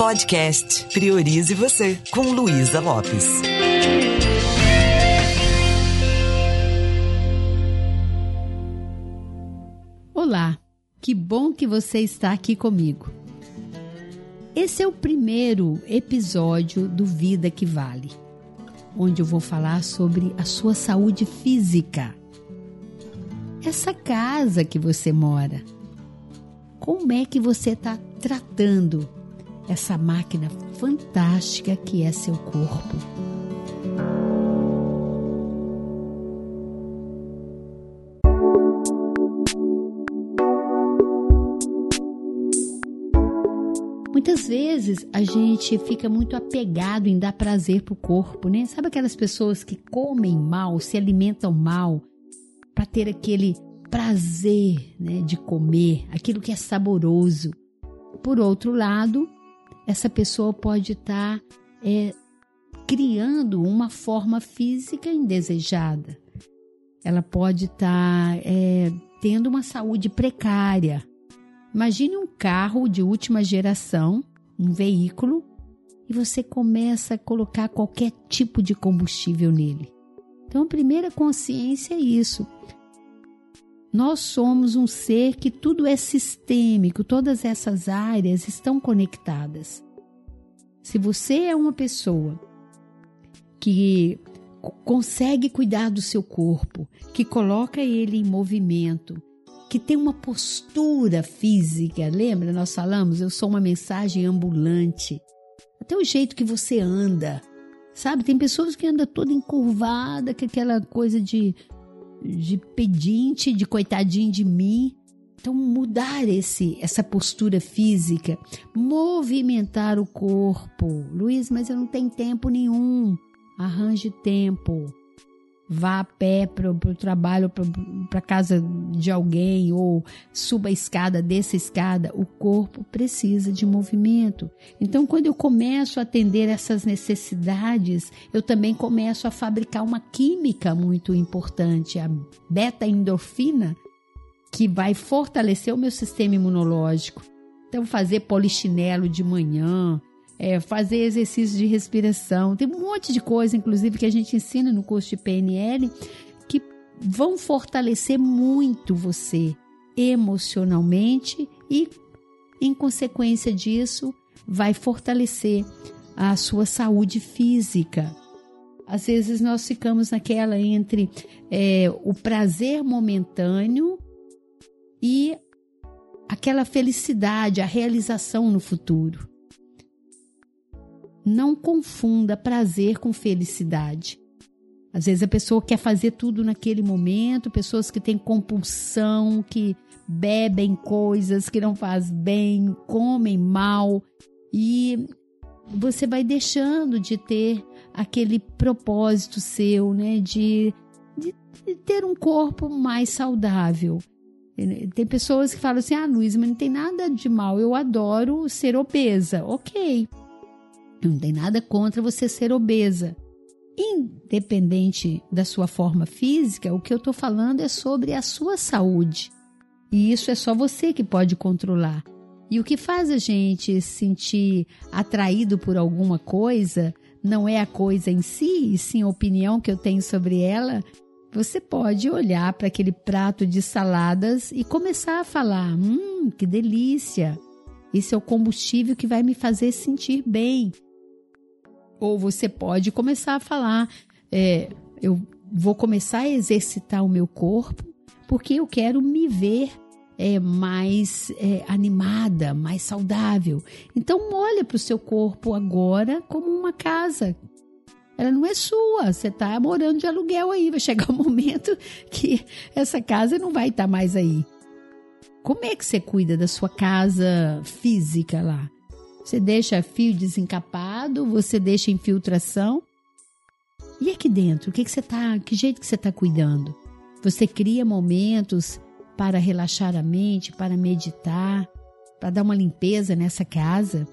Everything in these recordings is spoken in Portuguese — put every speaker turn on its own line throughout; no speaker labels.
Podcast Priorize Você, com Luísa Lopes.
Olá, que bom que você está aqui comigo. Esse é o primeiro episódio do Vida que Vale, onde eu vou falar sobre a sua saúde física. Essa casa que você mora, como é que você está tratando essa máquina fantástica que é seu corpo? Muitas vezes a gente fica muito apegado em dar prazer pro corpo, né? Sabe aquelas pessoas que comem mal, se alimentam mal para ter aquele prazer, né, de comer, aquilo que é saboroso. Por outro lado, essa pessoa pode estar tá, é, criando uma forma física indesejada. Ela pode estar tá, é, tendo uma saúde precária. Imagine um carro de última geração, um veículo, e você começa a colocar qualquer tipo de combustível nele. Então, a primeira consciência é isso. Nós somos um ser que tudo é sistêmico, todas essas áreas estão conectadas. Se você é uma pessoa que consegue cuidar do seu corpo, que coloca ele em movimento, que tem uma postura física, lembra? Nós falamos, eu sou uma mensagem ambulante. Até o jeito que você anda, sabe? Tem pessoas que andam toda encurvada, com aquela coisa de de pedinte, de coitadinho de mim. Então mudar esse essa postura física, movimentar o corpo. Luiz, mas eu não tenho tempo nenhum. Arranje tempo vá a pé para o trabalho, para casa de alguém, ou suba a escada, desça a escada, o corpo precisa de movimento. Então, quando eu começo a atender essas necessidades, eu também começo a fabricar uma química muito importante, a beta-endorfina, que vai fortalecer o meu sistema imunológico. Então, fazer polichinelo de manhã, é, fazer exercícios de respiração. Tem um monte de coisa, inclusive, que a gente ensina no curso de PNL, que vão fortalecer muito você emocionalmente e, em consequência disso, vai fortalecer a sua saúde física. Às vezes nós ficamos naquela entre é, o prazer momentâneo e aquela felicidade, a realização no futuro. Não confunda prazer com felicidade. Às vezes a pessoa quer fazer tudo naquele momento, pessoas que têm compulsão, que bebem coisas que não faz bem, comem mal e você vai deixando de ter aquele propósito seu, né, de, de, de ter um corpo mais saudável. Tem pessoas que falam assim: ah, Luiz, mas não tem nada de mal, eu adoro ser obesa. Ok, não tem nada contra você ser obesa. Independente da sua forma física, o que eu estou falando é sobre a sua saúde. E isso é só você que pode controlar. E o que faz a gente sentir atraído por alguma coisa não é a coisa em si, e sim a opinião que eu tenho sobre ela. Você pode olhar para aquele prato de saladas e começar a falar: hum, que delícia! Esse é o combustível que vai me fazer sentir bem. Ou você pode começar a falar: é, eu vou começar a exercitar o meu corpo porque eu quero me ver é, mais é, animada, mais saudável. Então, olha para o seu corpo agora como uma casa. Ela não é sua, você está morando de aluguel aí. Vai chegar um momento que essa casa não vai estar tá mais aí. Como é que você cuida da sua casa física lá? Você deixa fio desencapado, você deixa infiltração. E aqui dentro, o que, que você tá, que jeito que você está cuidando? Você cria momentos para relaxar a mente, para meditar, para dar uma limpeza nessa casa?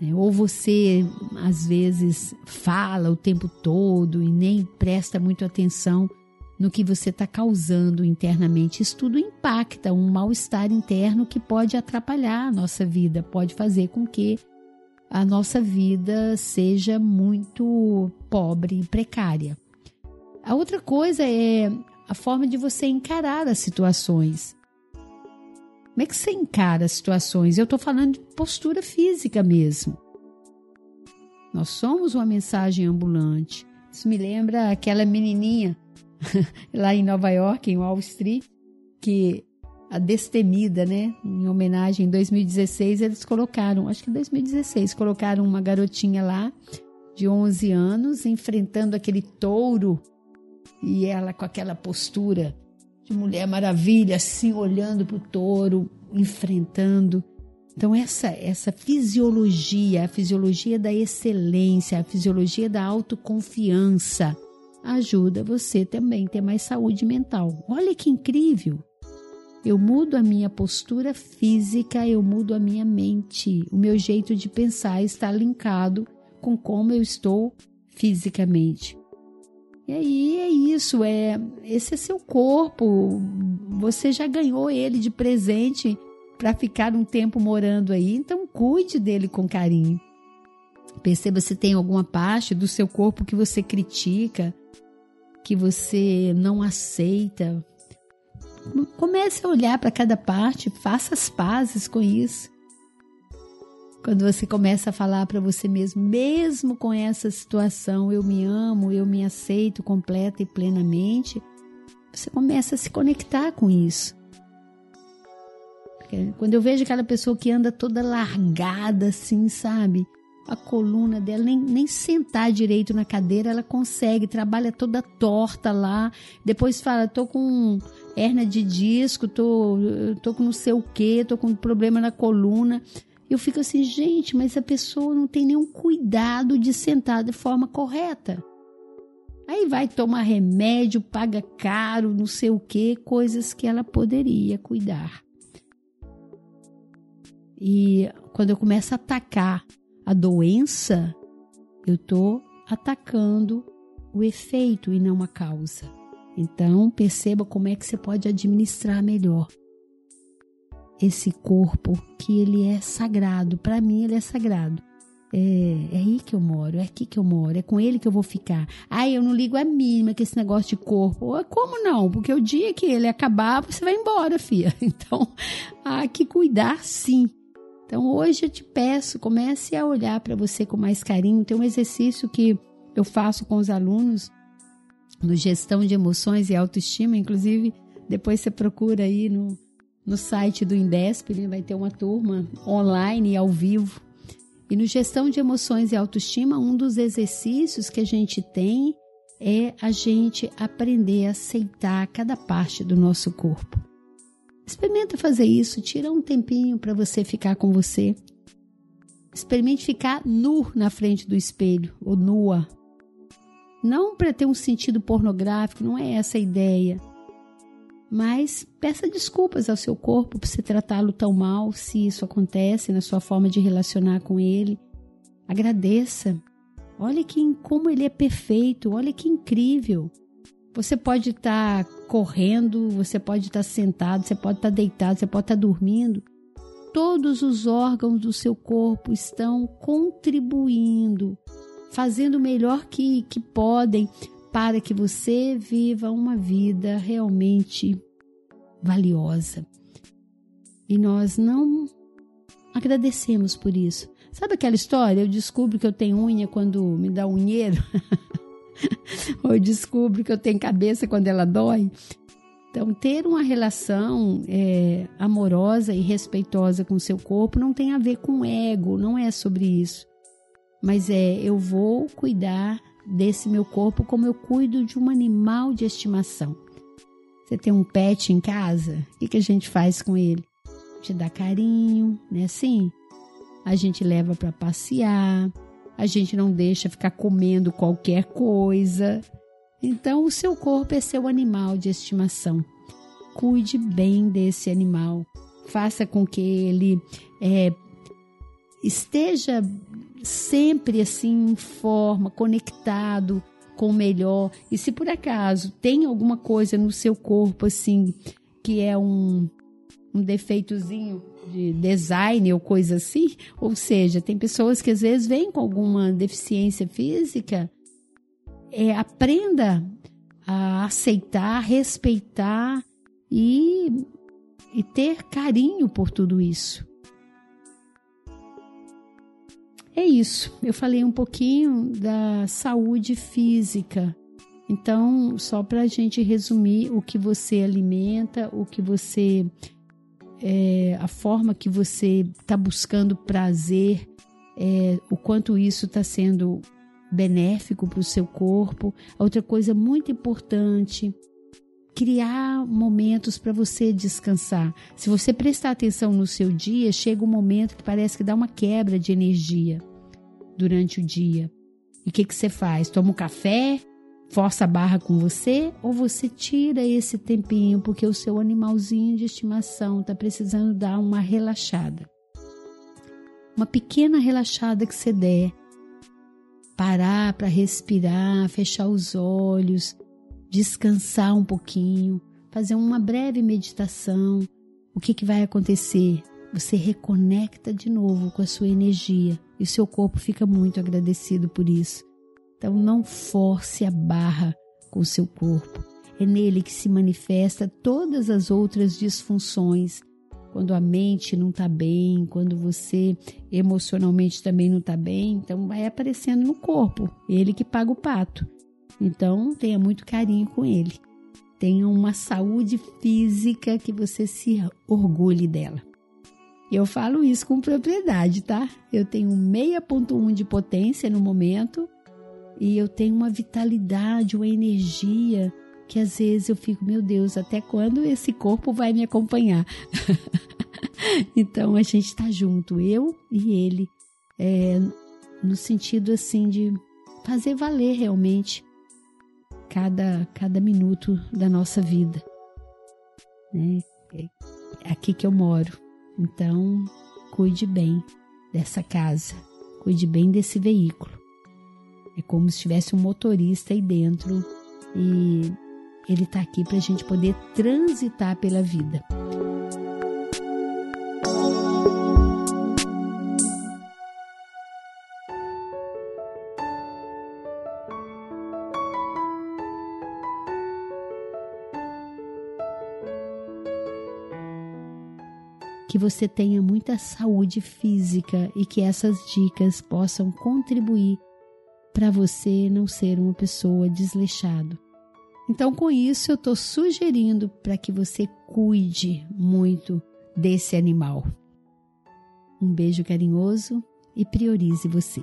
É, ou você às vezes fala o tempo todo e nem presta muito atenção no que você está causando internamente. Isso tudo impacta um mal-estar interno que pode atrapalhar a nossa vida, pode fazer com que a nossa vida seja muito pobre e precária. A outra coisa é a forma de você encarar as situações. Como é que você encara as situações? Eu estou falando de postura física mesmo. Nós somos uma mensagem ambulante. Isso me lembra aquela menininha lá em Nova York, em Wall Street, que a Destemida, né? Em homenagem em 2016, eles colocaram, acho que em 2016, colocaram uma garotinha lá de 11 anos enfrentando aquele touro e ela com aquela postura de mulher maravilha, assim olhando para o touro, enfrentando. Então essa essa fisiologia, a fisiologia da excelência, a fisiologia da autoconfiança ajuda você também a ter mais saúde mental. Olha que incrível! Eu mudo a minha postura física, eu mudo a minha mente. O meu jeito de pensar está linkado com como eu estou fisicamente. E aí é isso, é esse é seu corpo. Você já ganhou ele de presente para ficar um tempo morando aí, então cuide dele com carinho. Perceba se tem alguma parte do seu corpo que você critica, que você não aceita. Comece a olhar para cada parte, faça as pazes com isso. Quando você começa a falar para você mesmo, mesmo com essa situação, eu me amo, eu me aceito completa e plenamente, você começa a se conectar com isso. Quando eu vejo aquela pessoa que anda toda largada assim, sabe? A coluna dela, nem, nem sentar direito na cadeira ela consegue, trabalha toda torta lá. Depois fala, tô com hernia de disco, tô, tô com não sei o que, tô com problema na coluna. Eu fico assim, gente, mas a pessoa não tem nenhum cuidado de sentar de forma correta. Aí vai tomar remédio, paga caro, não sei o que, coisas que ela poderia cuidar. E quando eu começo a atacar a doença, eu estou atacando o efeito e não a causa. Então, perceba como é que você pode administrar melhor esse corpo que ele é sagrado. Para mim, ele é sagrado. É, é, aí que eu moro, é aqui que eu moro, é com ele que eu vou ficar. Ai, eu não ligo a mínima que esse negócio de corpo. Como não? Porque o dia que ele acabar, você vai embora, filha. Então, há que cuidar sim. Então, hoje eu te peço, comece a olhar para você com mais carinho. Tem um exercício que eu faço com os alunos no gestão de emoções e autoestima, inclusive depois você procura aí no, no site do Indesp, ele vai ter uma turma online e ao vivo. E no gestão de emoções e autoestima, um dos exercícios que a gente tem é a gente aprender a aceitar cada parte do nosso corpo. Experimenta fazer isso, tira um tempinho para você ficar com você. Experimente ficar nu na frente do espelho ou nua. Não para ter um sentido pornográfico, não é essa a ideia mas peça desculpas ao seu corpo por se tratá-lo tão mal, se isso acontece na sua forma de relacionar com ele. Agradeça. Olha que como ele é perfeito, olha que incrível. Você pode estar tá correndo, você pode estar tá sentado, você pode estar tá deitado, você pode estar tá dormindo. Todos os órgãos do seu corpo estão contribuindo, fazendo o melhor que, que podem para que você viva uma vida realmente valiosa. E nós não agradecemos por isso. Sabe aquela história? Eu descubro que eu tenho unha quando me dá unheiro. Ou descubro que eu tenho cabeça quando ela dói. Então, ter uma relação é, amorosa e respeitosa com o seu corpo não tem a ver com ego, não é sobre isso. Mas é, eu vou cuidar desse meu corpo como eu cuido de um animal de estimação. Você tem um pet em casa? O que, que a gente faz com ele? Te dá carinho, né? Assim, a gente leva para passear, a gente não deixa ficar comendo qualquer coisa. Então, o seu corpo é seu animal de estimação. Cuide bem desse animal. Faça com que ele é, esteja sempre assim em forma, conectado com o melhor. E se por acaso tem alguma coisa no seu corpo assim que é um um defeitozinho de design ou coisa assim. Ou seja, tem pessoas que às vezes vêm com alguma deficiência física. É, aprenda a aceitar, respeitar e, e ter carinho por tudo isso. É isso. Eu falei um pouquinho da saúde física. Então, só para a gente resumir o que você alimenta, o que você. É, a forma que você está buscando prazer, é, o quanto isso está sendo benéfico para o seu corpo. Outra coisa muito importante, criar momentos para você descansar. Se você prestar atenção no seu dia, chega um momento que parece que dá uma quebra de energia durante o dia. E o que, que você faz? Toma um café, força a barra com você ou você tira esse tempinho porque o seu animalzinho de estimação está precisando dar uma relaxada. Uma pequena relaxada que você der parar para respirar, fechar os olhos, descansar um pouquinho, fazer uma breve meditação. O que, que vai acontecer? Você reconecta de novo com a sua energia e o seu corpo fica muito agradecido por isso. Então não force a barra com o seu corpo. É nele que se manifesta todas as outras disfunções quando a mente não está bem, quando você emocionalmente também não está bem, então vai aparecendo no corpo. Ele que paga o pato. Então tenha muito carinho com ele. Tenha uma saúde física que você se orgulhe dela. Eu falo isso com propriedade, tá? Eu tenho 6.1 de potência no momento e eu tenho uma vitalidade, uma energia que às vezes eu fico, meu Deus, até quando esse corpo vai me acompanhar? então a gente está junto, eu e ele, é, no sentido assim de fazer valer realmente cada, cada minuto da nossa vida. Né? É aqui que eu moro. Então, cuide bem dessa casa, cuide bem desse veículo. É como se tivesse um motorista aí dentro e ele está aqui para a gente poder transitar pela vida. que você tenha muita saúde física e que essas dicas possam contribuir para você não ser uma pessoa desleixado. Então, com isso, eu estou sugerindo para que você cuide muito desse animal. Um beijo carinhoso e priorize você.